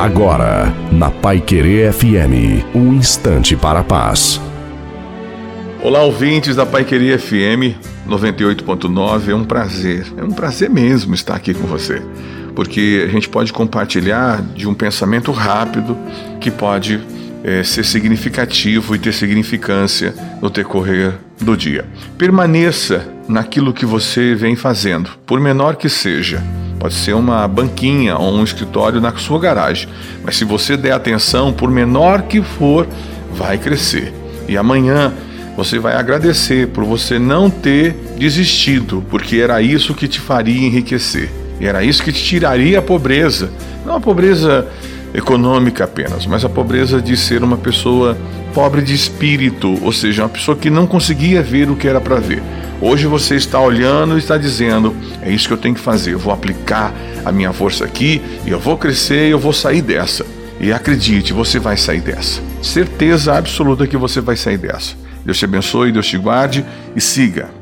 Agora, na Pai Querer FM, um instante para a paz. Olá, ouvintes da Pai Querer FM 98.9. É um prazer, é um prazer mesmo estar aqui com você, porque a gente pode compartilhar de um pensamento rápido que pode é, ser significativo e ter significância no decorrer do dia. Permaneça naquilo que você vem fazendo, por menor que seja. Pode ser uma banquinha ou um escritório na sua garagem, mas se você der atenção, por menor que for, vai crescer. E amanhã você vai agradecer por você não ter desistido, porque era isso que te faria enriquecer. E era isso que te tiraria a pobreza. Não a pobreza econômica apenas, mas a pobreza de ser uma pessoa pobre de espírito, ou seja, uma pessoa que não conseguia ver o que era para ver. Hoje você está olhando e está dizendo: é isso que eu tenho que fazer, eu vou aplicar a minha força aqui e eu vou crescer e eu vou sair dessa. E acredite, você vai sair dessa. Certeza absoluta que você vai sair dessa. Deus te abençoe, Deus te guarde e siga